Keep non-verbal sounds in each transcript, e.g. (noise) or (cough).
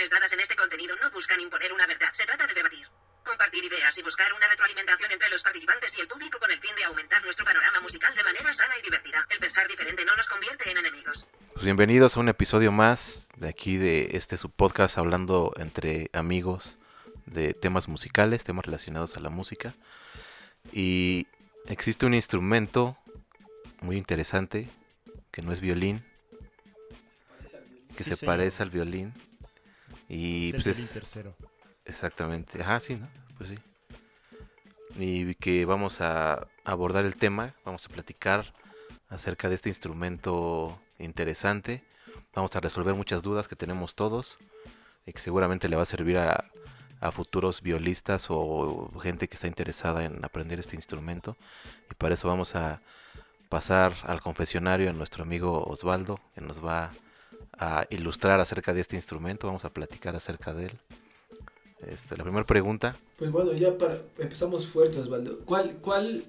opiniones dadas en este contenido no buscan imponer una verdad, se trata de debatir. Compartir ideas y buscar una retroalimentación entre los participantes y el público con el fin de aumentar nuestro panorama musical de manera sana y divertida. El pensar diferente no nos convierte en enemigos. Pues bienvenidos a un episodio más de aquí de este su podcast hablando entre amigos de temas musicales, temas relacionados a la música. Y existe un instrumento muy interesante que no es violín, que Sí, se señor. parece al violín. Y Es pues es- tercero. Exactamente, ajá, sí, ¿no? Pues sí. Y que vamos a abordar el tema, vamos a platicar acerca de este instrumento interesante, vamos a resolver muchas dudas que tenemos todos y que seguramente le va a servir a, a futuros violistas o gente que está interesada en aprender este instrumento. Y para eso vamos a pasar al confesionario a nuestro amigo Osvaldo, que nos va a ilustrar acerca de este instrumento, vamos a platicar acerca de él. Este, la primera pregunta, Pues bueno, ya para empezamos fuertes, Osvaldo. ¿Cuál, ¿Cuál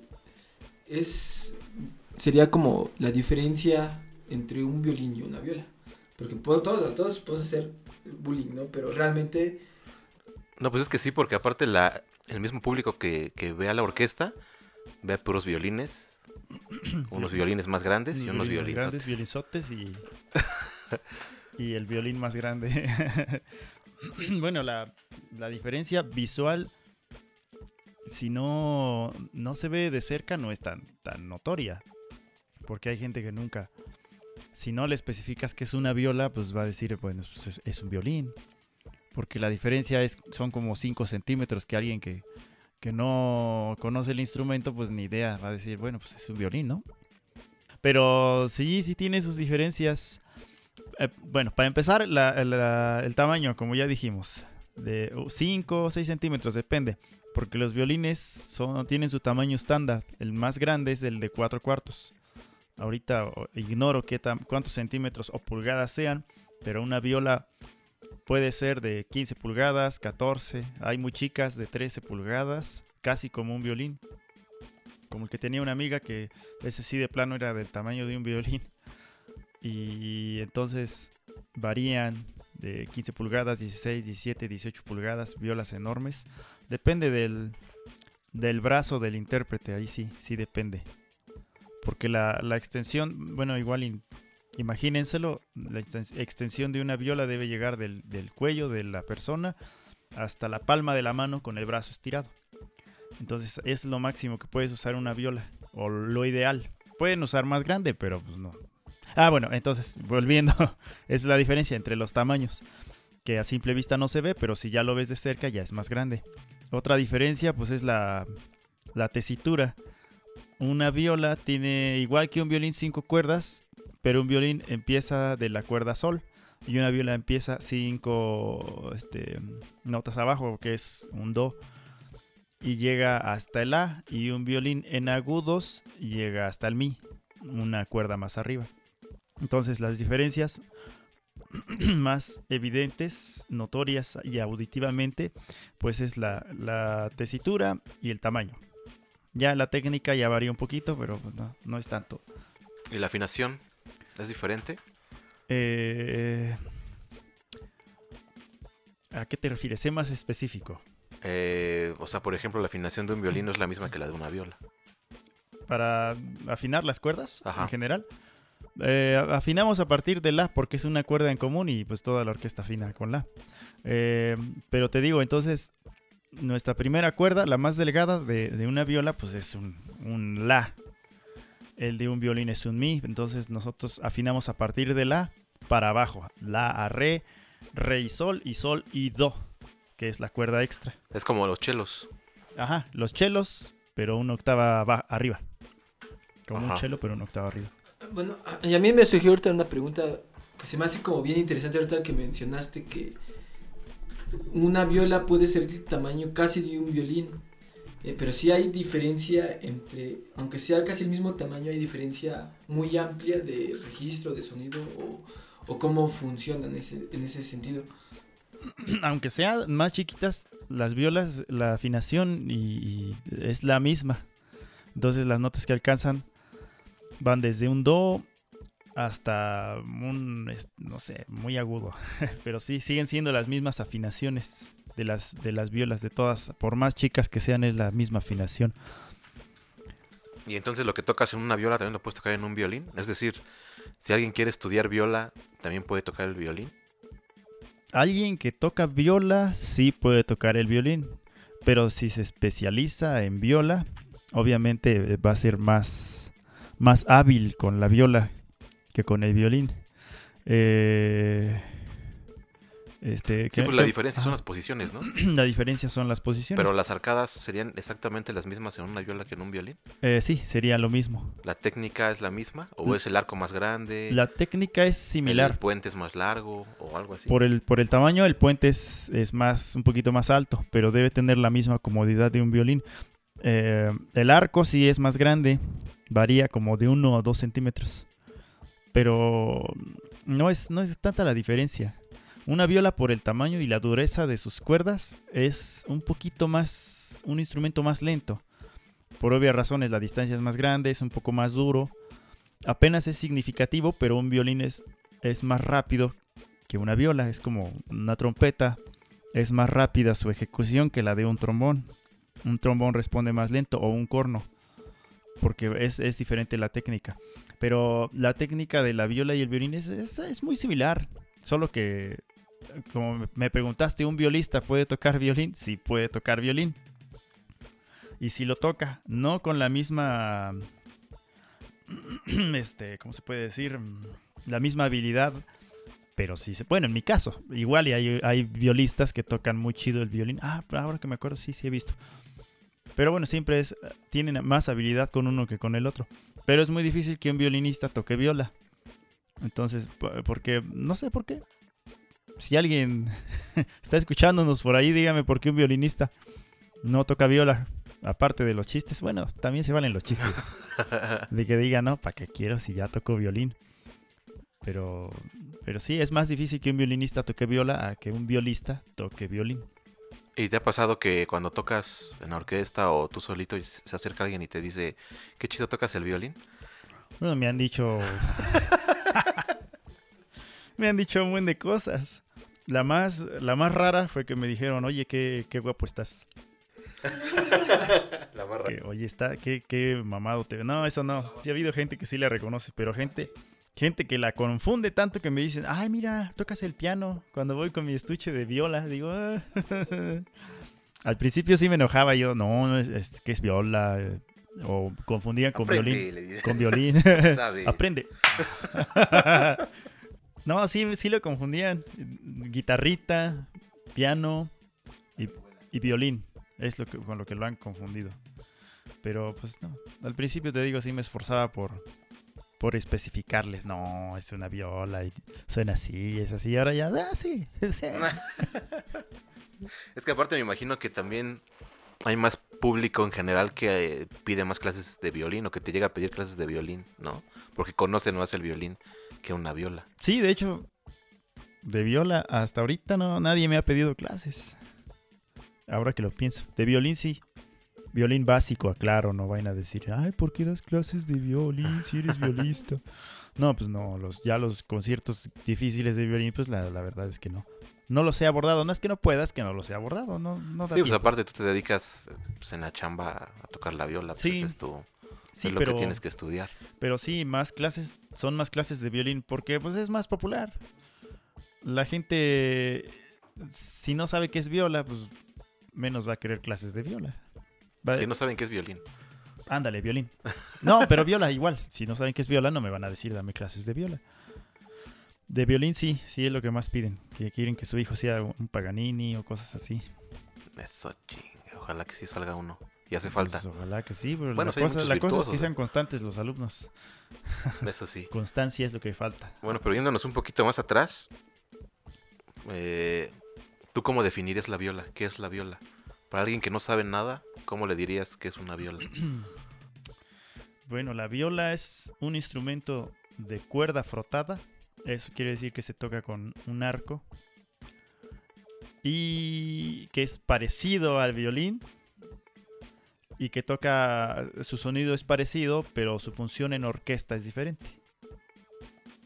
es sería como la diferencia entre un violín y una viola? Porque po- todos, todos podemos hacer bullying, ¿no? Pero realmente no, pues es que sí, porque aparte la, el mismo público que, que ve a la orquesta ve a puros violines, (clears throat) unos violines más grandes y unos violines grandes, violinzotes y, (laughs) y el violín más grande. (laughs) bueno, la, la diferencia visual, si no, no se ve de cerca, no es tan, tan notoria. Porque hay gente que nunca, si no le especificas que es una viola, pues va a decir, bueno, pues es, un violín. Porque la diferencia es, son como 5 centímetros que alguien que, que no conoce el instrumento, pues ni idea, va a decir, bueno, pues es un violín, ¿no? Pero sí, sí tiene sus diferencias. Eh, bueno, para empezar, el tamaño, como ya dijimos, de 5 o 6 centímetros, depende. Porque los violines tienen su tamaño estándar. El más grande es el de 4 cuartos. Ahorita ignoro qué cuántos centímetros o pulgadas sean, pero una viola puede ser de 15 pulgadas, 14. Hay muy chicas de 13 pulgadas, casi como un violín. Como el que tenía una amiga que ese sí de plano era del tamaño de un violín. Y entonces varían de 15 pulgadas, 16, 17, 18 pulgadas, violas enormes. Depende del, del brazo del intérprete, ahí sí, sí depende. Porque la, la extensión, bueno, igual imagínenselo, la extens- extensión de una viola debe llegar del, del cuello de la persona hasta la palma de la mano con el brazo estirado. Entonces es lo máximo que puedes usar una viola, o lo ideal. Pueden usar más grande, pero pues no. Ah, bueno, entonces, (laughs) volviendo, es la diferencia entre los tamaños, que a simple vista no se ve, pero si ya lo ves de cerca ya es más grande. Otra diferencia, pues es la, la tesitura. Una viola tiene, igual que un violín, cinco cuerdas, pero un violín empieza de la cuerda sol y una viola empieza cinco este, notas abajo, que es un do, y llega hasta el A, y un violín en agudos llega hasta el mi, una cuerda más arriba. Entonces las diferencias (clears throat) más evidentes, notorias y auditivamente, pues es la, la tesitura y el tamaño. Ya la técnica ya varía un poquito, pero pues, no, no es tanto. ¿Y la afinación es diferente? Eh, ¿A qué te refieres? Sé más específico. Eh, o sea, por ejemplo, la afinación de un violín no es la misma que la de una viola. Para afinar las cuerdas Ajá. en general. Eh, afinamos a partir de la porque es una cuerda en común y pues toda la orquesta afina con la. Eh, pero te digo, entonces, nuestra primera cuerda, la más delgada de, de una viola, pues es un, un la. El de un violín es un mi. Entonces nosotros afinamos a partir de la para abajo. La a re, re y sol y sol y do, que es la cuerda extra. Es como los chelos. Ajá, los chelos, pero una octava ba- arriba. Como un chelo, pero una octava arriba. Bueno, a- y a mí me surgió ahorita una pregunta que se me hace como bien interesante ahorita que mencionaste que una viola puede ser del tamaño casi de un violín, eh, pero sí hay diferencia entre, aunque sea casi el mismo tamaño, hay diferencia muy amplia de registro, de sonido o, cómo funciona en ese, en ese sentido. (clears throat) Aunque sean más chiquitas, las violas, la afinación y es la misma. Entonces las notas que alcanzan van desde un do hasta un, no sé, muy agudo. (laughs) Pero sí, siguen siendo las mismas afinaciones de las, de las violas, de todas. Por más chicas que sean, es la misma afinación. Y entonces lo que tocas en una viola también lo puedes tocar en un violín. Es decir, si alguien quiere estudiar viola, también puede tocar el violín. Alguien que toca viola sí puede tocar el violín, pero si se especializa en viola, obviamente va a ser más, más hábil con la viola que con el violín. Eh, este, Sí, ¿qué- pues la diferencia son las posiciones, ¿no? (clears throat) La diferencia son las posiciones. Pero las arcadas serían exactamente las mismas en una viola que en un violín. Eh, sí, sería lo mismo. ¿La técnica es la misma? ¿O La- es el arco más grande? La técnica es ¿El similar. puente es más largo? ¿O algo así? Por el, por el tamaño, el puente es, es más, un poquito más alto, pero debe tener la misma comodidad de un violín. Eh, el arco sí es más grande, varía como de 1 a 2 centímetros. Pero no es, no es tanta la diferencia. Una viola por el tamaño y la dureza de sus cuerdas es un poquito más, un instrumento más lento. Por obvias razones, la distancia es más grande, es un poco más duro. Apenas es significativo, pero un violín es, es más rápido que una viola, es como una trompeta, es más rápida su ejecución que la de un trombón. Un trombón responde más lento o un corno, porque es, es diferente la técnica. Pero la técnica de la viola y el violín es, es- muy similar, solo que, como me- preguntaste, ¿un violista puede tocar violín? Sí, puede tocar violín. Y si lo toca, no con la misma, (clears throat) este, ¿cómo se puede decir? La misma habilidad pero sí se bueno en mi caso igual y hay, hay violistas que tocan muy chido el violín ah ahora que me acuerdo sí sí he visto pero bueno siempre es tienen más habilidad con uno que con el otro. Pero es muy difícil que un violinista toque viola. Entonces po- porque no sé por qué. Si alguien (laughs) está escuchándonos por ahí dígame por qué un violinista no toca viola aparte de los chistes. Bueno también se valen los chistes. (laughs) De que diga no para qué quiero si ya toco violín pero pero sí, es más difícil que un violinista toque viola a que un violista toque violín. ¿Y te ha pasado que cuando tocas en la orquesta o tú solito y se acerca alguien y te dice, qué chido tocas el violín? Bueno, me han dicho... (laughs) me han dicho un buen de cosas. La más, la más rara fue que me dijeron, oye, qué, qué guapo estás. (laughs) La barra. Que, oye, está, qué, qué mamado te ve. No, eso no. Sí ha habido gente que sí la reconoce, pero gente, gente que la confunde tanto que me dicen, ay, mira, tocas el piano. Cuando voy con mi estuche de viola, digo, "Ah". (laughs) al principio sí me enojaba yo, no, no es, es que es viola. eh, O confundían con Aprende, violín. Con violín. (laughs) (laughs) Aprende. no, sí, sí lo confundían. Guitarrita, piano y, y violín. Es lo que, con lo que lo han confundido. Pero pues no. Al principio te digo, sí me esforzaba por, por especificarles. No, es una viola y suena así, es así. Ahora ya, ah, sí. (laughs) sí. (laughs) Es que aparte me imagino que también hay más público en general que eh, pide más clases de violín o que te llega a pedir clases de violín, ¿no? Porque conocen más el violín que una viola. Sí, de hecho, de viola hasta ahorita no nadie me ha pedido clases. Ahora que lo pienso. De violín sí. Violín básico, aclaro, no vayan a decir, ay, ¿por qué das clases de violín si eres violista? (laughs) No, pues no, los, ya los conciertos difíciles de violín, pues la, la verdad es que no. No los he abordado, no es que no puedas, que no los he abordado, no, no da Sí, pues tiempo. aparte tú te dedicas pues, en la chamba a tocar la viola, pues Sí. es, tu, Sí, es lo pero, que tienes que estudiar. pero sí, más clases, son más clases de violín porque pues es más popular. La gente, si no sabe qué es viola, pues menos va a querer clases de viola. Va- Que no saben qué es violín. Ándale, violín. No, pero viola igual. Si no saben qué es viola, no me van a decir dame clases de viola. De violín sí, sí es lo que más piden. Que quieren que su hijo sea un Paganini o cosas así. Eso chinga, ojalá que sí salga uno. Y hace falta, Pues, ojalá que sí, pero Bueno, la, sí hay cosa, muchos la cosa es que virtuosos, sean ¿eh? constantes los alumnos. (laughs) eso sí. Constancia es lo que falta. Bueno, pero yéndonos un poquito más atrás, eh, ¿tú cómo definirías la viola? ¿Qué es la viola? Para alguien que no sabe nada, ¿cómo le dirías que es una viola? (clears throat) Bueno, la viola es un instrumento de cuerda frotada. Eso quiere decir que se toca con un arco. Y que es parecido al violín. Y que toca, su sonido es parecido, pero su función en orquesta es diferente.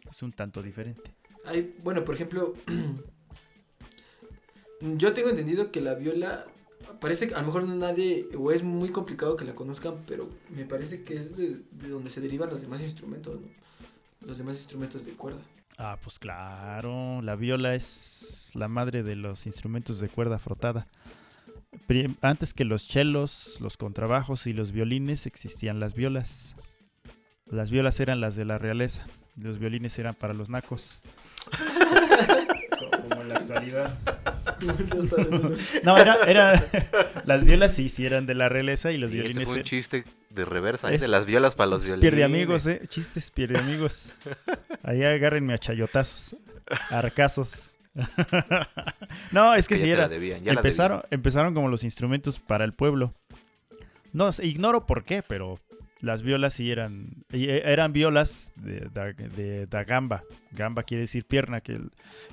es un tanto diferente. Hay, bueno, por ejemplo, (clears throat) yo tengo entendido que la viola parece que a lo mejor no nadie o es muy complicado que la conozcan, pero me parece que es de, de donde se derivan los demás instrumentos, ¿no? Los demás instrumentos de cuerda. Ah, pues claro, la viola es la madre de los instrumentos de cuerda frotada. Antes que los chelos, los contrabajos y los violines existían las violas. Las violas eran las de la realeza, los violines eran para los nacos. (laughs) Como en la actualidad. (laughs) No, era, era las violas sí, sí eran de la realeza y los Y este violines fue un e- chiste de reversa, ¿eh? Es- de las violas para los violines. Pierde amigos, eh. Chistes pierde amigos. Ahí agárrenme a chayotazos, arcazos. (laughs) no, es que ya sí era. debían, Empezaron, empezaron como los instrumentos para el pueblo. No, ignoro por qué, pero las violas sí eran. eh, Eran violas de, de, gamba. Gamba quiere decir pierna. Que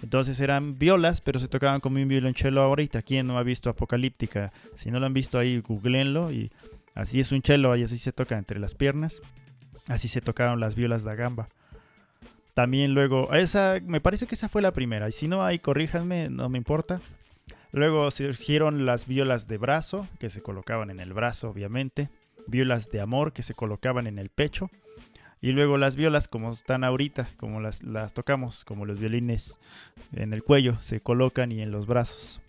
entonces eran violas, pero se tocaban como un violonchelo ahorita. ¿Quién no ha visto Apocalíptica? Si no lo han visto ahí, googleenlo. Y así es un chelo, y así se toca entre las piernas. Así se tocaron las violas da gamba. También luego, esa, me parece que esa fue la primera. Y si no hay, corríjanme, no me importa. Luego surgieron las violas de brazo, que se colocaban en el brazo, obviamente. Violas de amor, que se colocaban en el pecho. Y luego las violas, como están ahorita, como las, las tocamos, como los violines en el cuello, se colocan y en los brazos.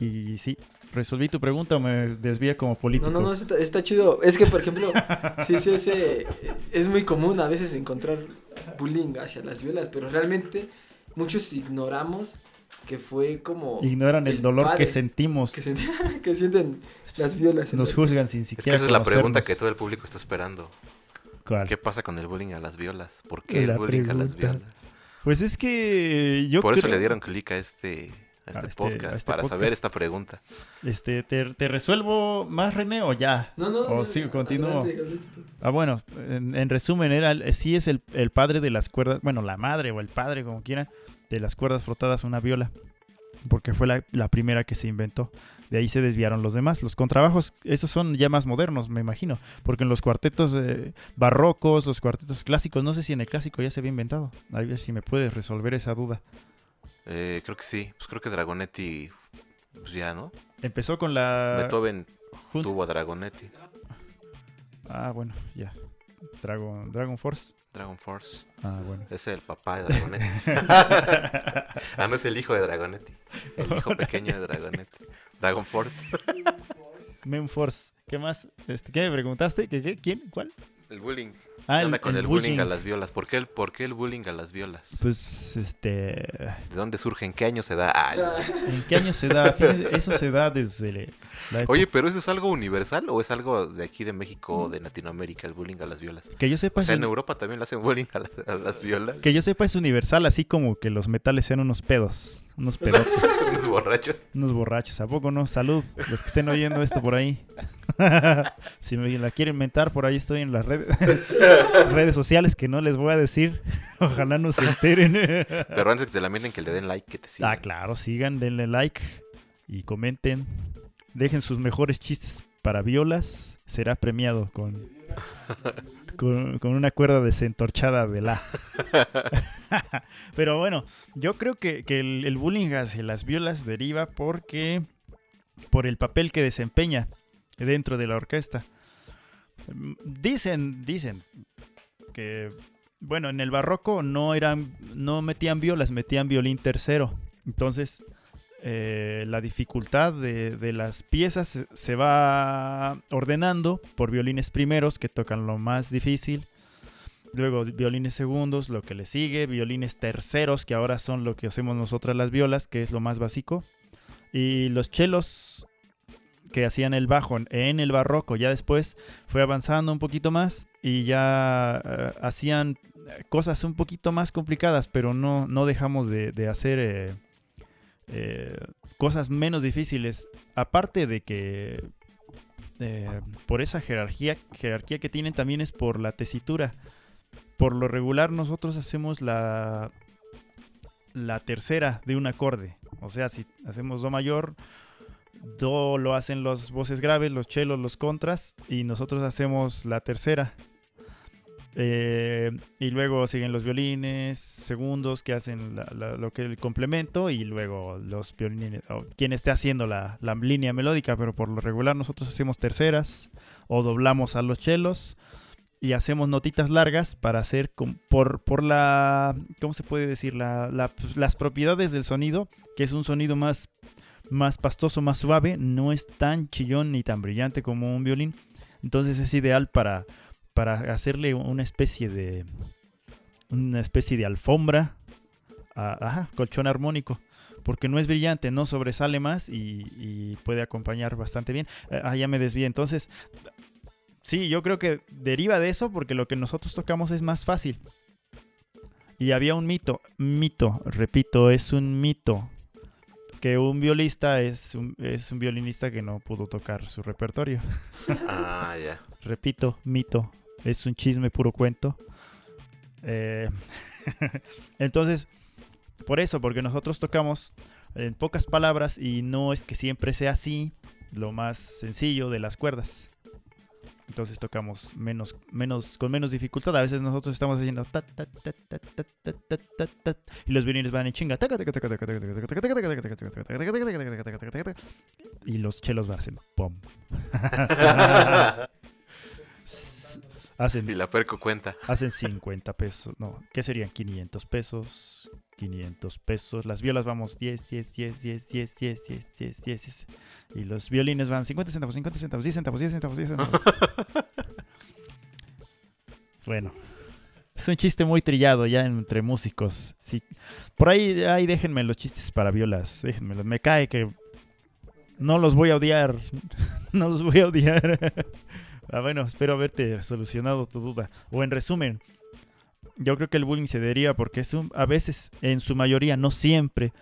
Y sí, resolví tu pregunta o me desvía como político. No, no, no, está, está chido. Es que, por ejemplo, (laughs) sí, sí, ese, es muy común a veces encontrar bullying hacia las violas, pero realmente muchos ignoramos que fue como... Ignoran el, dolor padre que sentimos. que, senti- (laughs) que sienten las violas. Nos juzgan sin Es que siquiera esa es la pregunta que todo el público está esperando. ¿Cuál? ¿Qué pasa con el bullying a las violas? ¿Por qué La el bullying a las violas? Pues es que yo Por eso le dieron clic a este, a este A este- podcast, a este para podcast. saber esta pregunta. Este, ¿te, te resuelvo más, René, o ya? No, no, O no, sí, no, continúo. adelante, adelante. Ah, bueno, en, en resumen, era el- sí es el, el padre de las cuerdas, bueno, la madre o el padre, como quieran, de las cuerdas frotadas, una viola. Porque fue la, la primera que se inventó. De ahí se desviaron los demás. Los contrabajos, esos son ya más modernos, me imagino. Porque en los cuartetos eh, barrocos, los cuartetos clásicos, no sé si en el clásico ya se había inventado. A ver si me puedes resolver esa duda. Eh, creo que sí. Pues creo que Dragonetti, pues ya, ¿no? Empezó con la... Beethoven jun- tuvo a Dragonetti. Ah, bueno, ya. Dragon, Dragon Force. Dragon Force. Ah, bueno. Es el papá de Dragonetti. (laughs) ah, no es el hijo de Dragonetti. El hijo pequeño de Dragonetti. Dragon Force. Mem Force. ¿Qué más? Este, ¿Qué me preguntaste? ¿Qué, qué? ¿Quién? ¿Cuál? El bullying. Ah, ¿Qué onda con el, bullying. bullying a las violas? ¿Por qué el, por qué el bullying a las violas? Pues, este... ¿De dónde surge? ¿En qué año se da? Ah, ¿En qué año se da? Fíjate, Eso se da desde la. Oye, pero ¿eso es algo universal o es algo de aquí de México o de Latinoamérica, el bullying a las violas? Que yo sepa, O sea, es en un- Europa también le hacen bullying a las, a las violas. que yo sepa es universal, así como que los metales sean unos pedos, unos pedotes, (laughs) Unos (laughs) borrachos. unos borrachos. ¿A poco no? Salud, los que estén oyendo esto por ahí. (laughs) si me la quieren mentar, por ahí estoy en las redes, (laughs) redes sociales que no les voy a decir. Ojalá no se enteren. Pero antes que te la mienten, que le den like, que te sigan. Ah, claro, sigan, denle like y comenten. Dejen sus mejores chistes para violas. Será premiado con, con, con una cuerda desentorchada de la. (laughs) Pero bueno, yo creo que, que el, el bullying hacia las violas deriva porque por el papel que desempeña dentro de la orquesta. Dicen, dicen que bueno, en el barroco no eran, no metían violas, metían violín tercero. Entonces, eh, la dificultad de, las piezas se, va ordenando por violines primeros que tocan lo más difícil. Luego violines segundos, lo que le sigue, violines terceros, que ahora son lo que hacemos nosotras las violas, que es lo más básico. Y los chelos que hacían el bajo en- el barroco, ya después fue avanzando un poquito más y ya eh, hacían cosas un poquito más complicadas, pero no, no dejamos de, de hacer eh, eh, cosas menos difíciles. Aparte de que eh, por esa jerarquía, jerarquía que tienen también es por la tesitura. Por lo regular nosotros hacemos la, la tercera de un acorde. O sea, si hacemos Do mayor, Do lo hacen los voces graves, los chelos, los contras, y nosotros hacemos la tercera. Eh, y luego siguen los violines, segundos que hacen lo que el complemento y luego los violines, o quien esté haciendo la, la línea melódica, pero por lo regular nosotros hacemos terceras o doblamos a los chelos y hacemos notitas largas para hacer por, por la, ¿cómo se puede decir? Pues, las propiedades del sonido, que es un sonido más, más pastoso, más suave, no es tan chillón ni tan brillante como un violín. Entonces es ideal para, para hacerle una especie de una especie de alfombra, a- ajá, colchón armónico, porque no es brillante, no sobresale más y, y puede acompañar bastante bien. Eh, Ah, ya me desvié. Entonces, sí, yo creo que deriva de eso porque lo que nosotros tocamos es más fácil. Y había un mito, mito, repito, es un mito que un violista es un, es un violinista que no pudo tocar su repertorio. (laughs) Ah, ya. Repito, mito es un chisme puro cuento. Entonces, por eso, porque nosotros tocamos en pocas palabras y no es que siempre sea así lo más sencillo de las cuerdas. Entonces tocamos menos, menos, con menos dificultad. A veces nosotros estamos haciendo ta, ta, y los violines van en chinga. Y los chelos van haciendo. Y Hacen, la perco cuenta. hacen 50 pesos. No, ¿qué serían? 500 pesos. 500 pesos. Las violas vamos 10, 10, 10, 10, 10, 10, 10, 10, 10. 10. Y los violines van 50 centavos, 50 centavos, 10 centavos, 10 centavos, 10 centavos. (laughs) Bueno. Es un chiste muy trillado ya entre músicos. Sí. Por ahí, ahí déjenme los chistes para violas. Déjenmelos. Me cae que no los voy a odiar. (laughs) No los voy a odiar. Ah, bueno, espero haberte solucionado tu duda. O en resumen, yo creo que el bullying se deriva porque es un, a veces, en su mayoría, no siempre,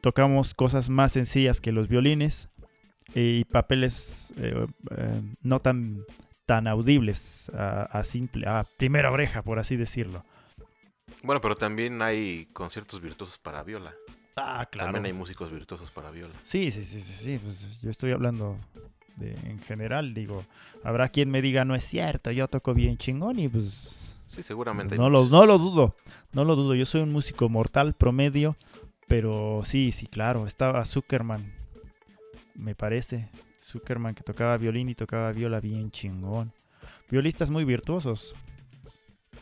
tocamos cosas más sencillas que los violines y papeles eh, eh, no tan, tan audibles a, a simple, a primera oreja, por así decirlo. Bueno, pero también hay conciertos virtuosos para viola. Ah, También hay músicos virtuosos para viola. Sí, sí, sí, sí, sí, pues yo estoy hablando de, en general, digo, habrá quien me diga no es cierto, yo toco bien chingón y pues Sí, seguramente. no lo, no lo dudo, no lo dudo, yo soy un músico mortal promedio, pero sí, sí, claro, estaba Zuckerman, me parece, Zuckerman que tocaba violín y tocaba viola bien chingón, violistas muy virtuosos.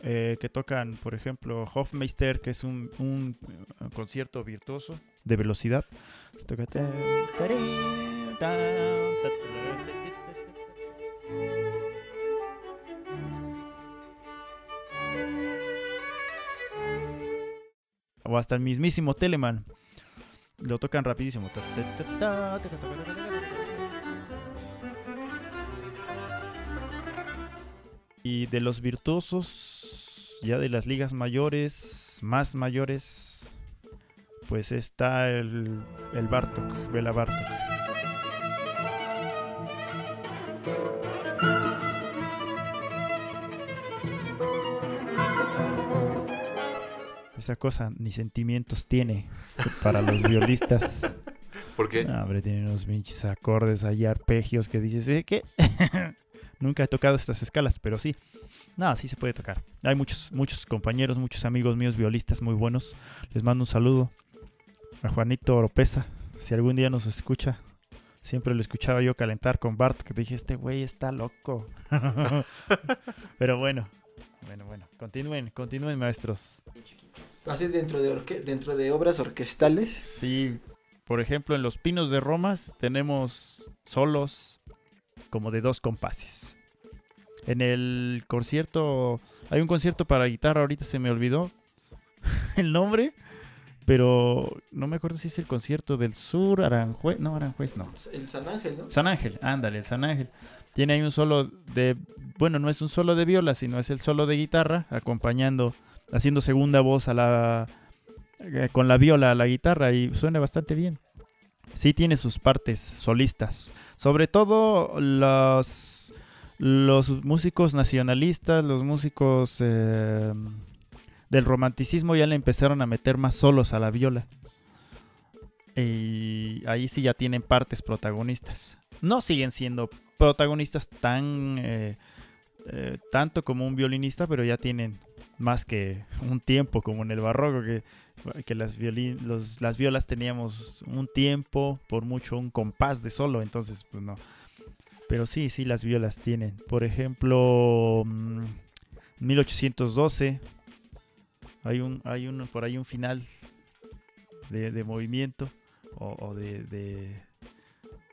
eh, que tocan, por ejemplo, Hofmeister, que es un, un, eh, concierto virtuoso de velocidad. Toca o hasta el mismísimo Teleman. Lo tocan rapidísimo. Y de los virtuosos, ya de las ligas mayores, más mayores, pues está el, el Bartok, Vela Bartok. Esa cosa ni sentimientos tiene para los violistas. (laughs) ¿Por qué? No, hombre, tiene unos pinches acordes ahí, arpegios que dices, ¿eh? ¿Qué? (laughs) Nunca he tocado estas escalas, pero sí. No, sí se puede tocar. Hay muchos, muchos compañeros, muchos amigos míos violistas muy buenos. Les mando un saludo a Juanito Oropesa. Si algún día nos escucha, siempre lo escuchaba yo calentar con Bart, que dije, este güey está loco. (laughs) pero bueno, bueno, bueno. Continúen, continúen, maestros. Así dentro de, orque- dentro de obras orquestales. Sí, por ejemplo, en Los Pinos de Romas tenemos solos como de dos compases. En el concierto, hay un concierto para guitarra, ahorita se me olvidó (laughs) el nombre, pero no me acuerdo si es el concierto del sur, Aranjuez, no, Aranjuez no. El San Ángel, ¿no? San Ángel, ándale, el San Ángel. Tiene ahí un solo de, bueno, no es un solo de viola, sino es el solo de guitarra, acompañando, haciendo segunda voz a la, eh, con la viola a la guitarra y suena bastante bien. Sí tiene sus partes solistas, sobre todo los, los músicos nacionalistas, los músicos eh, del romanticismo ya le empezaron a meter más solos a la viola. Y ahí sí ya tienen partes protagonistas. No siguen siendo protagonistas tan, eh, eh, tanto como un violinista, pero ya tienen más que un tiempo, como en el barroco, que, las, las violas teníamos un tiempo, por mucho un compás de solo, entonces pues no. Pero sí, sí, las violas tienen. Por ejemplo, mm, 1812, hay un, hay un, por ahí un final de, movimiento o, de, de,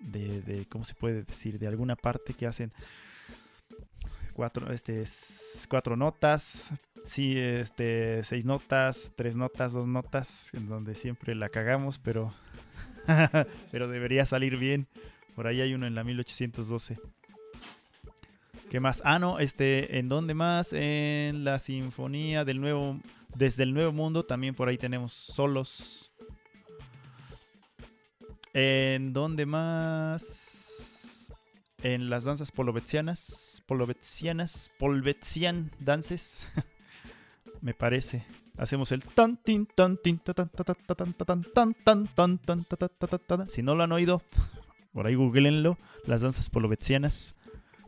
de, de, ¿cómo se puede decir? De alguna parte que hacen cuatro, este, cuatro notas, sí, este, seis notas, tres notas, dos notas, en donde siempre la cagamos, pero, (laughs) pero debería salir bien. Por ahí hay uno en la 1812. ¿Qué más? Ah, no, este, ¿en dónde más? En la Sinfonía del Nuevo, desde el Nuevo Mundo, también por ahí tenemos solos. ¿En dónde más? En las danzas polovetzianas, polovetzianas, polvetzian dances, (laughs) me parece. Hacemos el tan tin tan tin ta, tan ta, ta, ta, tan ta, tan tan tan tan tan ta, ta, ta, ta, ta, ta. Si no lo han oído, (laughs) por ahí googleenlo, las danzas polovetzianas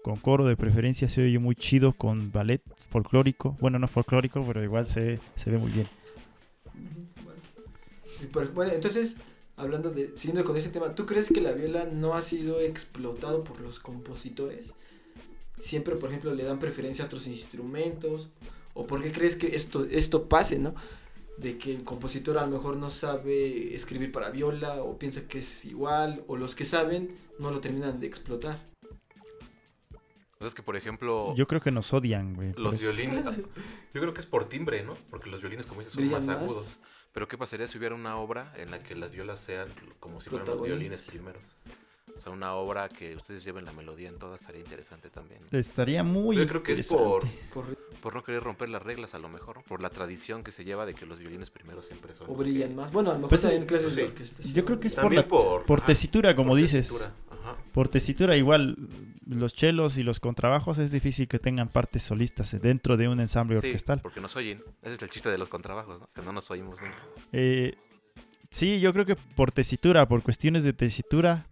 con coro de preferencia se oye muy chido con ballet folclórico, bueno no folclórico, pero igual se, se ve muy bien. Bueno, entonces, hablando de, siguiendo con ese tema, ¿tú crees que la viola no ha sido explotado por los compositores? Siempre, por ejemplo, le dan preferencia a otros instrumentos. ¿O por qué crees que esto, esto pase, no? De que el compositor a lo mejor no sabe escribir para viola o piensa que es igual, o los que saben no lo terminan de explotar. O sea, es que, por ejemplo, Yo creo que nos odian, güey. los violines. Yo creo que es por timbre, ¿no? Porque los violines, como dices, son más más. agudos. Pero, ¿qué pasaría si hubiera una obra en la que las violas sean como si fueran los violines primeros? O sea, una obra que ustedes lleven la melodía en toda estaría interesante también. Estaría muy Yo creo que es por, interesante. Por, por no querer romper las reglas, a lo mejor. Por la tradición que se lleva de que los violines primeros siempre son. o que- brillan más. Bueno, a lo mejor Pues también es- clases de orquesta. Yo creo que es por También la por, por ajá, tesitura, como por dices. tesitura, ajá. Por tesitura igual los chelos y los contrabajos es difícil que tengan partes solistas dentro de un ensamble Sí, orquestal. porque nos oyen. Ese es el chiste de los contrabajos, ¿no? Que no nos oímos nunca. Eh, sí, yo creo que por tesitura, por cuestiones de tesitura.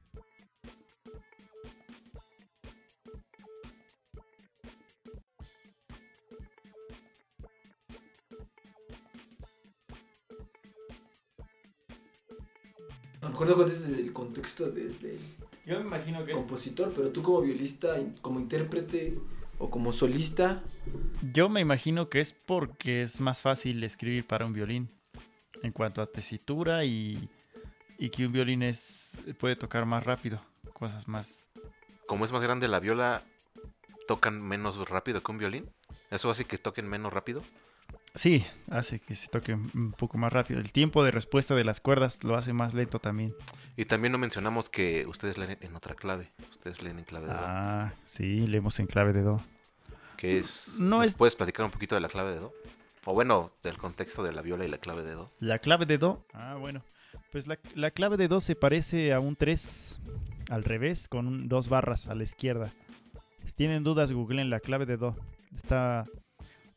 Mejor no contestas desde el contexto desde el Yo me imagino compositor, pero tú como violista, como intérprete o como solista, Yo me imagino que es porque es más fácil escribir para un violín en cuanto a tesitura y, y que un violín es puede tocar más rápido, cosas más. Como es más grande la viola, tocan menos rápido que un violín. Eso hace que toquen menos rápido. Sí, hace que se toque un poco más rápido. El tiempo de respuesta de las cuerdas lo hace más lento también. Y también no mencionamos que ustedes leen en otra clave. Ustedes leen en clave de do. Ah, sí, leemos en clave de do. Que es. no ¿nos es- ¿Puedes platicar un poquito de la clave de do? O bueno, del contexto de la viola y la clave de do. La clave de do. Ah, bueno. Pues la, la clave de do se parece a un 3 al revés, con un- dos barras a la izquierda. Si tienen dudas, googleen la clave de do. Está.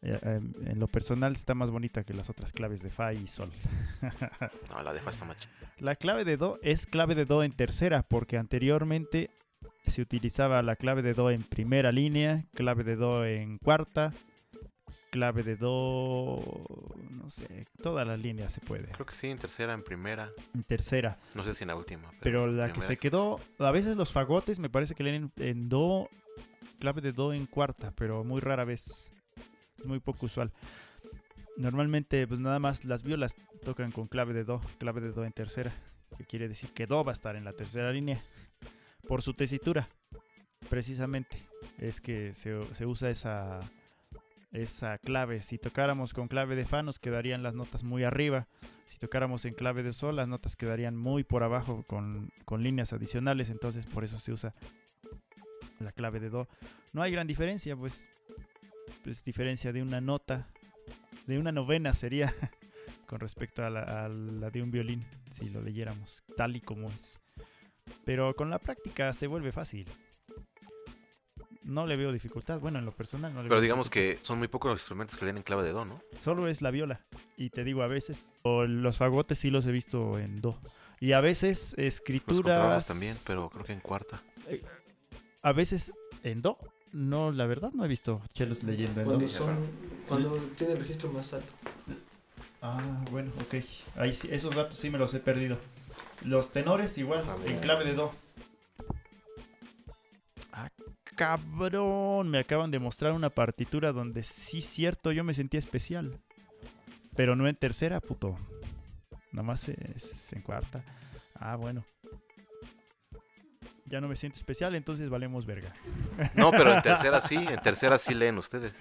Eh, eh, en lo personal está más bonita que las otras claves de fa y sol. (laughs) No, la de fa está más ch- La clave de do es clave de do en tercera, porque anteriormente se utilizaba la clave de do en primera línea, clave de do en cuarta, clave de do, no sé, todas las líneas se puede. Creo que sí, en tercera, en primera. En tercera. No sé si en la última. Pero la que se quedó, a veces los fagotes me parece que leen en, en do, clave de do en cuarta, pero muy rara vez. Es muy poco usual. Normalmente, pues nada más las violas tocan con clave de do, clave de do en tercera, que quiere decir que do va a estar en la tercera línea. Por su tesitura, precisamente, es que se, se usa esa, esa clave. Si tocáramos con clave de fa, nos quedarían las notas muy arriba. Si tocáramos en clave de sol, las notas quedarían muy por abajo con, con líneas adicionales, entonces por eso se usa la clave de do. No hay gran diferencia, pues, pues diferencia de una nota, de una novena sería (laughs) con respecto a la, a la de un violín, si lo leyéramos tal y como es. Pero con la práctica se vuelve fácil. No le veo dificultad, bueno, en lo personal no le Pero veo digamos dificultad. que son muy pocos los instrumentos que leen en clave de do, ¿no? Solo es la viola. Y te digo, a veces. O los fagotes sí los he visto en do. Y a veces Los escrituras. contrabajos también, pero creo que en cuarta. A veces en do no, la verdad no he visto chelos leyenda. ¿no? Cuando son, cuando tiene el registro más alto. Ah, bueno, ok. Ahí sí, esos datos sí me los he perdido. Los tenores igual, Ah, en clave de do. Ah, cabrón, me acaban de mostrar una partitura donde sí cierto, yo me sentía especial. Pero no en tercera, puto. Nada más es, es en cuarta. Ah, bueno. Ya no me siento especial, entonces valemos verga. No, pero en (laughs) tercera sí, en tercera sí leen ustedes.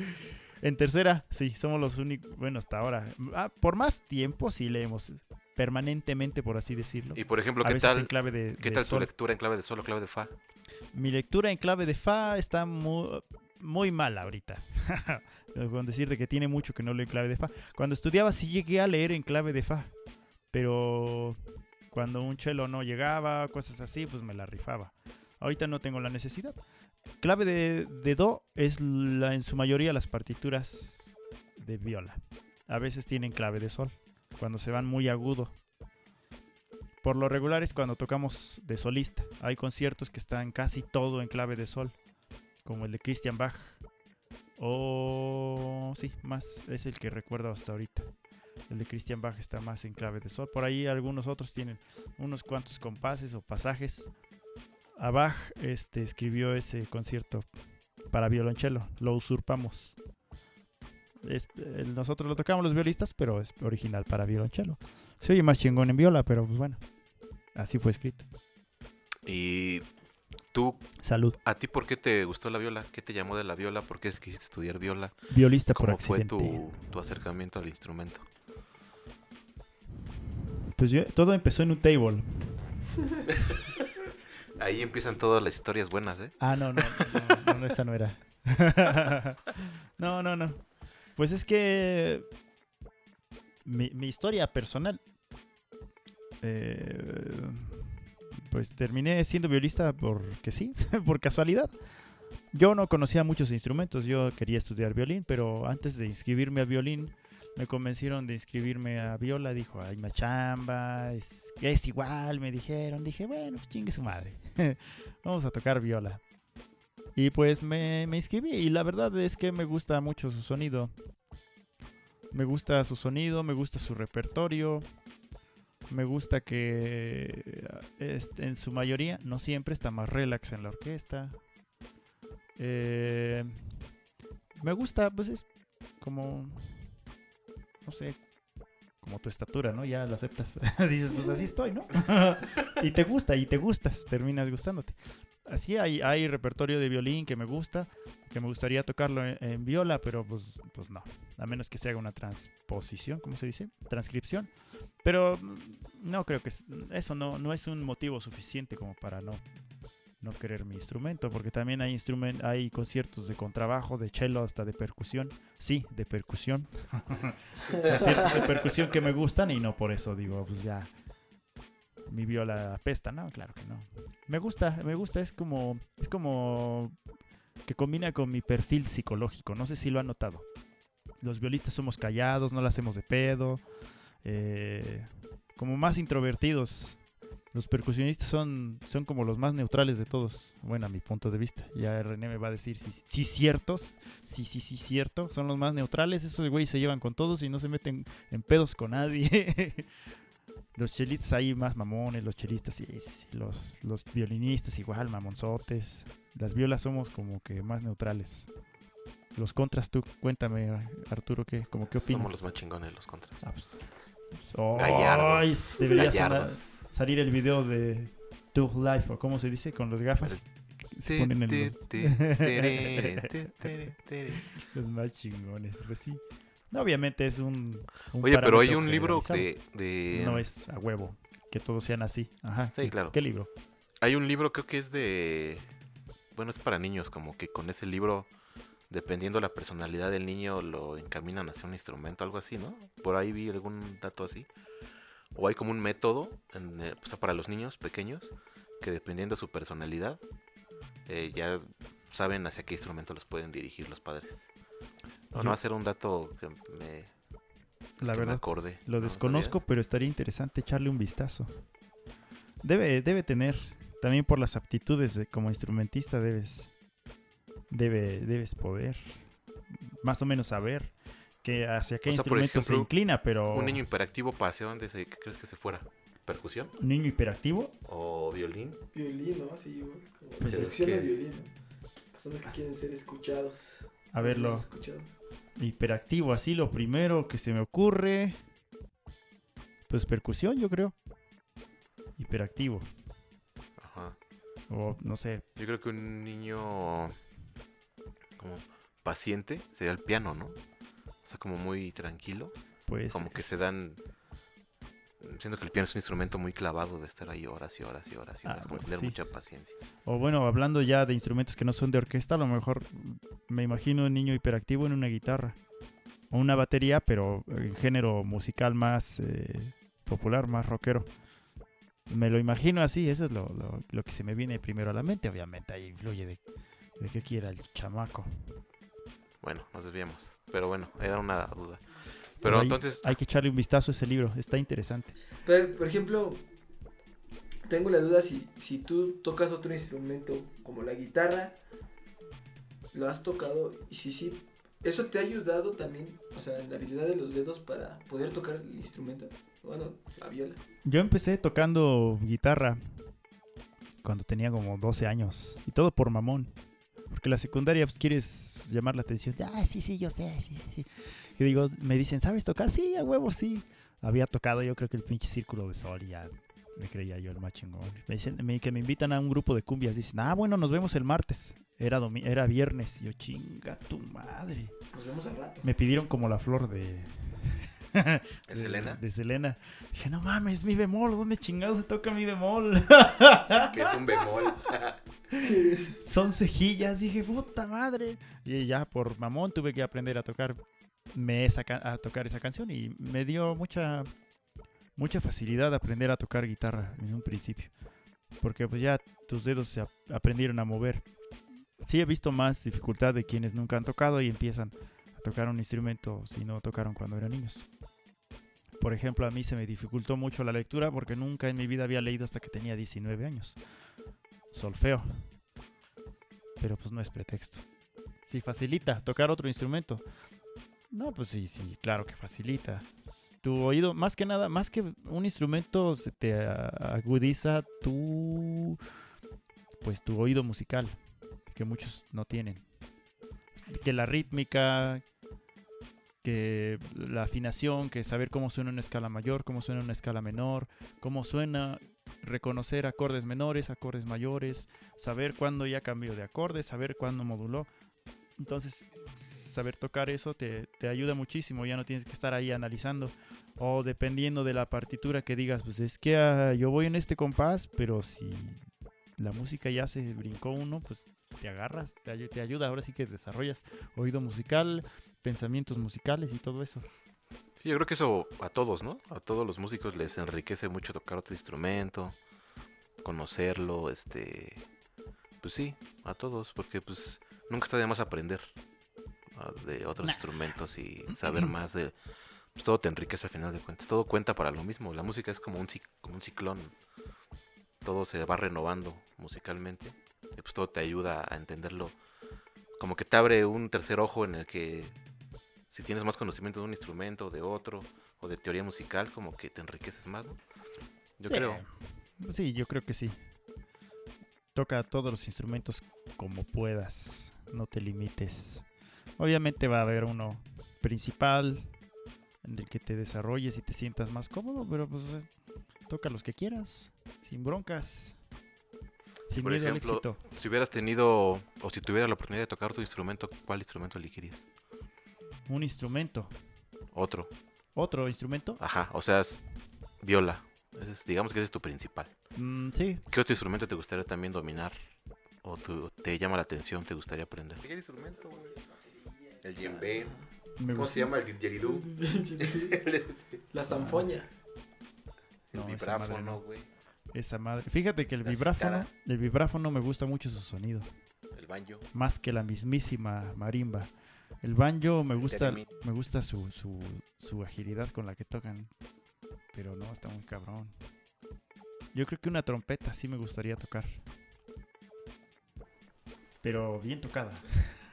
En tercera, sí, somos los únicos. Bueno, hasta ahora. Ah, por más tiempo sí leemos. Permanentemente, por así decirlo. Y por ejemplo, ¿qué en tal, clave de, qué de tal tu sol. lectura en clave de sol o clave de fa? Mi lectura en clave de fa está muy, muy mal ahorita. (laughs) Con decirte que tiene mucho que no leo en clave de fa. Cuando estudiaba sí llegué a leer en clave de fa. Pero cuando un chelo no llegaba, cosas así, pues me la rifaba. Ahorita no tengo la necesidad. Clave de, de do es la, en su mayoría las partituras de viola. A veces tienen clave de sol, cuando se van muy agudo. Por lo regular es cuando tocamos de solista. Hay conciertos que están casi todo en clave de sol, como el de Christian Bach. O sí, más es el que recuerdo hasta ahorita. El de Christian Bach está más en clave de sol. Por ahí algunos otros tienen unos cuantos compases o pasajes. A Bach este, escribió ese concierto para violonchelo. Lo usurpamos. Es- el- nosotros lo tocamos los violistas, pero es original para violonchelo. Se oye más chingón en viola, pero pues bueno. Así fue escrito. Y tú, Salud. ¿a ti por qué te gustó la viola? ¿Qué te llamó de la viola? ¿Por qué quisiste estudiar viola? Violista por ¿Cómo fue accidente. tu, tu acercamiento al instrumento? Pues yo- todo empezó en un table. (laughs) Ahí empiezan todas las historias buenas, ¿eh? Ah, no, no, no, no, no, esa no era. (laughs) no, no, no. Pues es que mi, mi historia personal, eh, pues terminé siendo violista porque sí, (laughs) por casualidad. Yo no conocía muchos instrumentos, yo quería estudiar violín, pero antes de inscribirme a violín, me convencieron de inscribirme a viola. Dijo, hay más chamba, es, es igual, me dijeron. Dije, bueno, pues chingue su madre. (laughs) Vamos a tocar viola. Y pues me, me inscribí y la verdad es que me gusta mucho su sonido. Me gusta su sonido, me gusta su repertorio. Me gusta que en su mayoría, no siempre, está más relax en la orquesta. Eh, me gusta, pues es como, no sé, como tu estatura, ¿no? Ya la aceptas. (laughs) Dices, pues así estoy, ¿no? (laughs) y te gusta, y te gustas, terminas gustándote. Así hay, hay repertorio de violín que me gusta, que me gustaría tocarlo en, en viola, pero pues, pues no. A menos que se haga una transposición, ¿cómo se dice? Transcripción. Pero mm, no creo que es- eso no, no es un motivo suficiente como para no, no querer mi instrumento, porque también hay instrumen, hay conciertos de contrabajo, de cello, hasta de percusión. Sí, de percusión. conciertos de percusión que me gustan y no por eso digo, pues ya mi viola apesta, no, claro que no. Me gusta, me gusta, es como es como que combina con mi perfil psicológico, no sé si lo han notado. Los violistas somos callados, no la hacemos de pedo, eh, como más introvertidos. Los percusionistas son, son como los más neutrales de todos, bueno, a mi punto de vista. Ya René me va a decir si sí ciertos, sí, sí, sí cierto, son los más neutrales, esos güeyes se llevan con todos y no se meten en pedos con nadie. (laughs) los chelistas ahí más mamones, los chelistas, sí, sí, sí, los, los violinistas igual, mamonzotes. Las violas somos como que más neutrales. Los contras, tú, cuéntame, Arturo, ¿qué, como qué opinas? Somos los más chingones los contras. Ah, pues, pues, Gallardos. ¡ay! debería Gallardos. sonar- salir el video de Tug Life, o cómo se dice, con los gafas. se ponen en los... (laughs) Los más chingones, pues sí. No, obviamente es un. un Oye, pero hay un libro de, de- No es a huevo que todos sean así. Ajá. Sí, ¿qué- claro. ¿Qué libro? Hay un libro, creo que es de. Bueno, es para niños, como que con ese libro, dependiendo la personalidad del niño, lo encaminan hacia un instrumento, algo así, ¿no? Por ahí vi algún dato así. O hay como un método, en, eh, o sea, para los niños pequeños, que dependiendo de su personalidad, eh, ya saben hacia qué instrumento los pueden dirigir los padres. No, Yo- no va a ser un dato que me, La que me verdad, acordé. lo ¿no? desconozco, pero estaría interesante echarle un vistazo. Debe, debe tener. También por las aptitudes de- como instrumentista debes. debe, debes poder más o menos saber que hacia qué O sea, por instrumento se inclina, pero Un niño hiperactivo, ¿para hacia dónde se, qué crees que se fuera? ¿Percusión? un niño hiperactivo, ¿O violín? Violín, ¿no? Así igual. Pues es de violín. Personas que quieren ser escuchados. a verlo, Escuchados. hiperactivo, así lo primero que se me ocurre, pues percusión, yo creo. Hiperactivo, Ajá. o no sé, Yo creo que un niño como paciente sería el piano, ¿no? Como muy tranquilo. pues Como que se dan... Siento que el piano es un instrumento muy clavado de estar ahí horas y horas y horas y Ah, horas. como bueno, tener sí. mucha paciencia. O bueno, hablando ya de instrumentos que no son de orquesta, a lo mejor me imagino un niño hiperactivo en una guitarra. O una batería, pero en género musical más eh, popular, más rockero. Me lo imagino así, eso es lo, lo- lo que se me viene primero a la mente. Obviamente ahí influye de, de qué quiera el chamaco. Bueno, nos desviamos. Pero bueno, era una duda. Pero Pero ahí entonces... Hay que echarle un vistazo a ese libro, está interesante. Pero, por ejemplo, tengo la duda si, si tú tocas otro instrumento como la guitarra, lo has tocado y si sí, ¿eso te ha ayudado también, o sea, en la habilidad de los dedos para poder tocar el instrumento? Bueno, la viola. Yo empecé tocando guitarra cuando tenía como 12 años. Y todo por mamón. Porque la secundaria, pues quieres llamar la atención. Ah, sí, sí, yo sé, sí, sí, sí. Y digo, me dicen, ¿sabes tocar? Sí, a huevo, sí. Había tocado yo creo que el pinche círculo de sol y ya me creía yo el más chingón. Me dicen me- que me invitan a un grupo de cumbias. Dicen, ah, bueno, nos vemos el martes. Era, domi- era viernes. Yo, chinga tu madre. Nos vemos al rato. Me pidieron como la flor de... ¿Es Selena? (laughs) De Selena. Dije, no mames, mi bemol, ¿dónde chingados se toca mi bemol? Que es un bemol. (laughs) (laughs) Son cejillas, dije, puta madre. Y ya por mamón tuve que aprender a tocar me esa a tocar esa canción y me dio mucha mucha facilidad aprender a tocar guitarra en un principio. Porque pues ya tus dedos se ap- aprendieron a mover. Sí he visto más dificultad de quienes nunca han tocado y empiezan a tocar un instrumento si no tocaron cuando eran niños. Por ejemplo, a mí se me dificultó mucho la lectura porque nunca en mi vida había leído hasta que tenía 19 años. Solfeo. Pero pues no es pretexto. Si facilita tocar otro instrumento. No, pues sí, sí, claro que facilita. Tu oído, más que nada, más que un instrumento, se te agudiza tu, pues tu oído musical, que muchos no tienen. Que la rítmica, que la afinación, que saber cómo suena una escala mayor, cómo suena una escala menor, cómo suena reconocer acordes menores, acordes mayores, saber cuándo ya cambió de acorde, saber cuándo moduló. Entonces, saber tocar eso te, te ayuda muchísimo, ya no tienes que estar ahí analizando. O dependiendo de la partitura que digas, pues es que ah, yo voy en este compás, pero si la música ya se brincó uno, pues te agarras, te, te ayuda, ahora sí que desarrollas oído musical, pensamientos musicales y todo eso. Sí, yo creo que eso a todos, ¿no? A todos los músicos les enriquece mucho tocar otro instrumento, conocerlo, este... Pues sí, a todos, porque pues nunca está de más aprender ah, de otros Nah. instrumentos y saber más de... Pues todo te enriquece al final de cuentas, todo cuenta para lo mismo, la música es como un, como un ciclón, todo se va renovando musicalmente y pues todo te ayuda a entenderlo, como que te abre un tercer ojo en el que si tienes más conocimiento de un instrumento, de otro, o de teoría musical, como que te enriqueces más, ¿no? Yo Sí. creo. Sí, yo creo que sí. Toca todos los instrumentos como puedas, no te limites. Obviamente va a haber uno principal en el que te desarrolles y te sientas más cómodo, pero pues toca los que quieras, sin broncas, sin Por miedo ejemplo, al éxito. Si hubieras tenido, o si tuvieras la oportunidad de tocar tu instrumento, ¿cuál instrumento elegirías? Un instrumento, Otro. otro instrumento, Ajá, o sea, es viola. Es- digamos que ese es tu principal. Mm, sí, ¿Qué otro instrumento te gustaría también dominar? ¿O tu- te llama la atención, te gustaría aprender? ¿Qué instrumento, güey? El djembe. me gusta. llama el didgeridoo? (laughs) La zanfoña. El No, esa madre vibráfono, no. güey. Esa madre. Fíjate que el La vibráfono, el vibráfono me gusta mucho su sonido. El banjo. más que la mismísima marimba. El banjo me El gusta, me gusta su, su, su agilidad con la que tocan, pero no, está muy cabrón. Yo creo que una trompeta sí me gustaría tocar. pero bien tocada.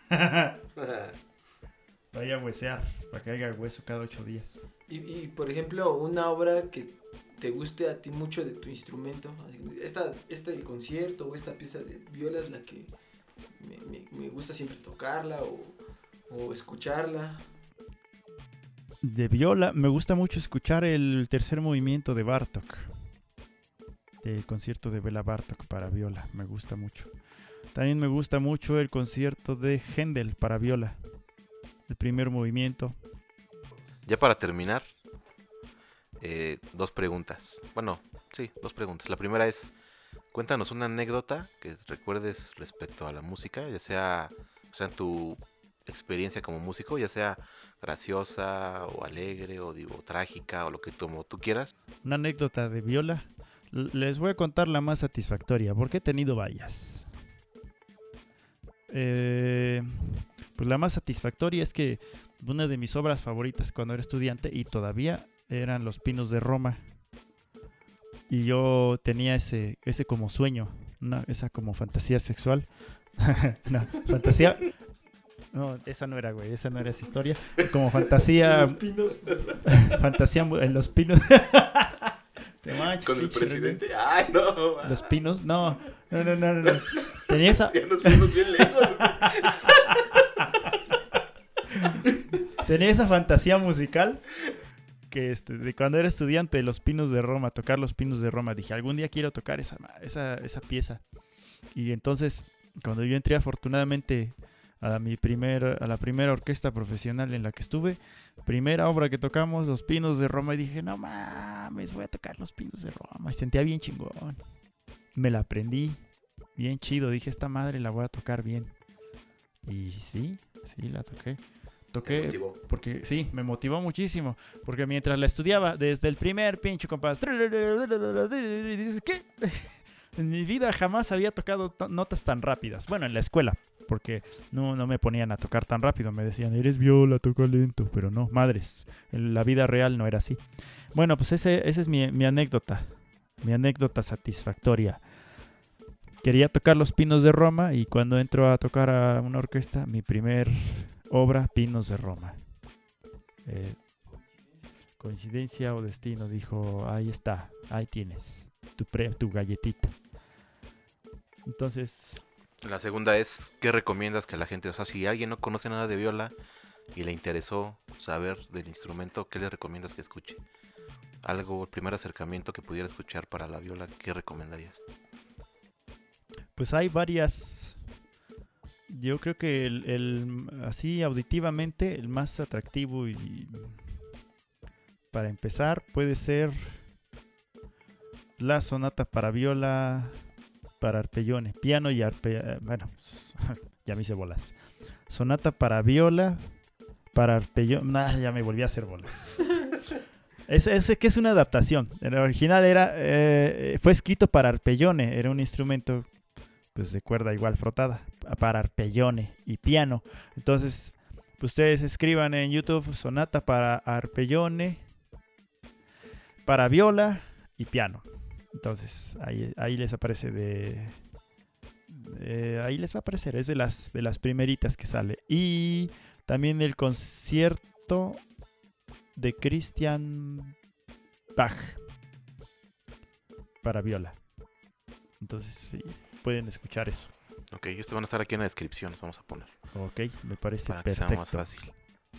(laughs) Vaya a huesear, para que haya hueso cada ocho días. Y, y, por ejemplo, una obra que te guste a ti mucho de tu instrumento, esta, este concierto o esta pieza de viola es la que me, me- me gusta siempre tocarla o, o escucharla. De viola, me gusta mucho escuchar el tercer movimiento de Bartok. El concierto de Bela Bartok para viola, me gusta mucho. También me gusta mucho el concierto de Händel para viola. El primer movimiento. Ya para terminar, eh, dos preguntas. Bueno, sí, dos preguntas. La primera es, cuéntanos una anécdota que recuerdes respecto a la música, ya sea, o sea, en tu experiencia como músico, ya sea graciosa o alegre o digo trágica o lo que tú, tú quieras. Una anécdota de viola. Les voy a contar la más satisfactoria, porque he tenido varias. Eh, pues la más satisfactoria es que una de mis obras favoritas cuando era estudiante y todavía eran Los Pinos de Roma. Y yo tenía ese, ese como sueño, esa como fantasía sexual. (laughs) fantasía... No, esa no era, güey, esa no era esa historia. (laughs) Como fantasía... Los pinos. (laughs) fantasía en Los Pinos. (laughs) Te manches, Con el presidente, ay no, René. Los Pinos, no, no, no, no, no. no. Tenía esa, ya nos fuimos bien lejos. tenía esa fantasía musical que este, de cuando era estudiante de Los Pinos de Roma, tocar Los Pinos de Roma, dije, algún día quiero tocar esa, esa, esa pieza. Y entonces, cuando yo entré afortunadamente a mi primer, a la primera orquesta profesional en la que estuve, primera obra que tocamos, Los Pinos de Roma, y dije, no mames, voy a tocar Los Pinos de Roma. Y sentía bien chingón. Me la aprendí, bien chido, dije, esta madre la voy a tocar bien. Y sí, sí, la toqué. Toqué, porque sí, me motivó muchísimo. Porque mientras la estudiaba, desde el primer pinche compás, dices, ¿qué? (laughs) En mi vida jamás había tocado to- notas tan rápidas. Bueno, en la escuela, porque no, no me ponían a tocar tan rápido. Me decían, eres viola, toca lento. Pero no, madres, en la vida real no era así. Bueno, pues ese, esa es mi, mi anécdota. Mi anécdota satisfactoria. Quería tocar Los Pinos de Roma y cuando entro a tocar a una orquesta, mi primer obra, Pinos de Roma. Eh, coincidencia o destino, dijo, ahí está, ahí tienes, tu, pre- tu galletita. Entonces, La segunda es, ¿qué recomiendas que la gente, o sea, si alguien no conoce nada de viola y le interesó saber del instrumento, ¿qué le recomiendas que escuche? Algo, el primer acercamiento que pudiera escuchar para la viola, ¿qué recomendarías? pues hay varias... Yo creo que el, el- así auditivamente el más atractivo y para empezar puede ser la sonata para viola para arpellone, piano y arpe, bueno, (laughs) ya me hice bolas. Sonata para viola para arpellone, nah, ya me volví a hacer bolas. (laughs) Ese, ese que es una adaptación. El original era eh, fue escrito para arpellone, era un instrumento pues de cuerda igual frotada para arpellone y piano. Entonces, ustedes escriban en YouTube sonata para arpellone, para viola y piano. Entonces, ahí, ahí les aparece de, de- ahí les va a aparecer, es de las de las primeritas que sale. Y también el concierto de Christian Bach para viola. Entonces, sí, pueden escuchar eso. Ok, estos van a estar aquí en la descripción, los vamos a poner, Ok, me parece para que sea perfecto. más fácil.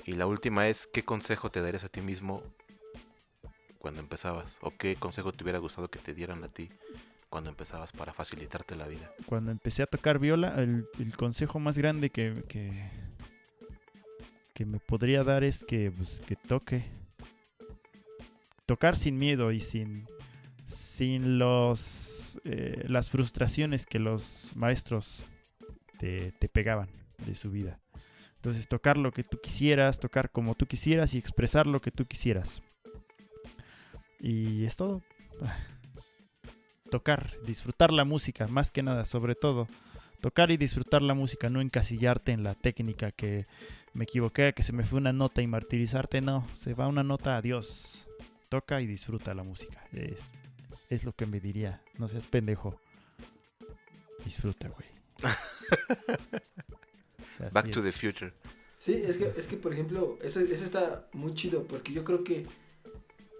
Y la última es, ¿qué consejo te darías a ti mismo cuando empezabas? ¿O qué consejo te hubiera gustado que te dieran a ti cuando empezabas para facilitarte la vida? Cuando empecé a tocar viola, el, consejo más grande que, que, que me podría dar es que, pues, que toque. Tocar sin miedo y sin, sin los, eh, las frustraciones que los maestros te, te pegaban de su vida. Entonces tocar lo que tú quisieras, tocar como tú quisieras y expresar lo que tú quisieras. Y es todo. (sighs) Tocar, disfrutar la música, más que nada, sobre todo. Tocar y disfrutar la música, no encasillarte en la técnica que me equivoqué, que se me fue una nota y martirizarte, no, se va una nota, adiós. Toca y disfruta la música. Es, es lo que me diría, no seas pendejo. Disfruta, güey. (laughs) O sea, Back to the future. Sí, es que, es que por ejemplo, eso, eso está muy chido porque yo creo que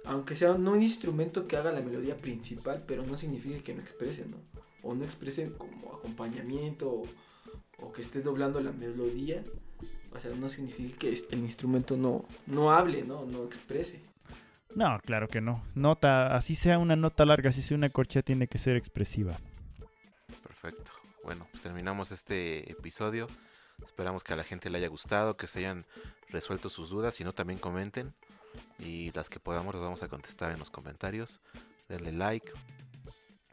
aunque sea no un instrumento que haga la melodía principal, pero no significa que no exprese, ¿no? O no exprese como acompañamiento o, o que esté doblando la melodía. O sea, no significa que el instrumento no, no hable, ¿no? No exprese. No, claro que no. Nota, así sea una nota larga, así sea una corchea, tiene que ser expresiva. Perfecto. Bueno, pues terminamos este episodio. Esperamos que a la gente le haya gustado, que se hayan resuelto sus dudas. Si no, también comenten. Y las que podamos las vamos a contestar en los comentarios. Denle like.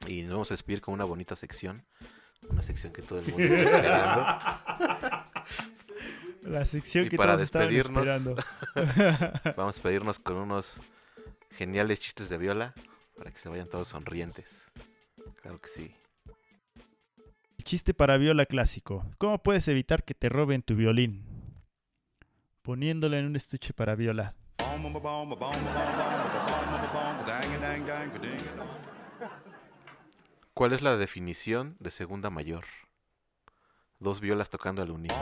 Y nos vamos a despedir con una bonita sección. Una sección que todo el mundo está esperando. (laughs) La sección Y que para todos despedirnos, esperando. (laughs) Vamos a despedirnos con unos geniales chistes de viola. Para que se vayan todos sonrientes. Claro que sí. El chiste para viola clásico. ¿Cómo puedes evitar que te roben tu violín? Poniéndolo en un estuche para viola. ¿Cuál es la definición de segunda mayor? Dos violas tocando al unísono.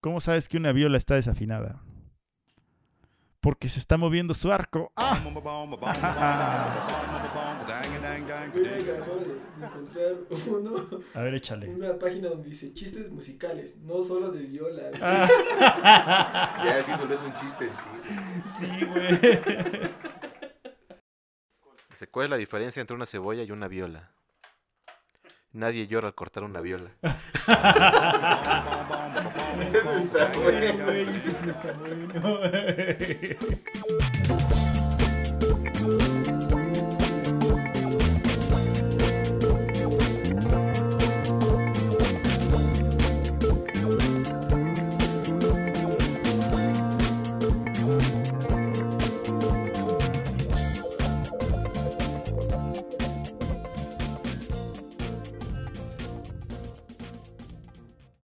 ¿Cómo sabes que una viola está desafinada? Porque se está moviendo su arco. ¡Ah! Uno, A ver, échale. una página donde dice chistes musicales, no solo de viola. (laughs) Ya el título es un chiste en sí. Sí, güey. ¿Cuál es la diferencia entre una cebolla y una viola? Nadie llora al cortar una viola. Güey, güey, ese sí está bueno. (laughs)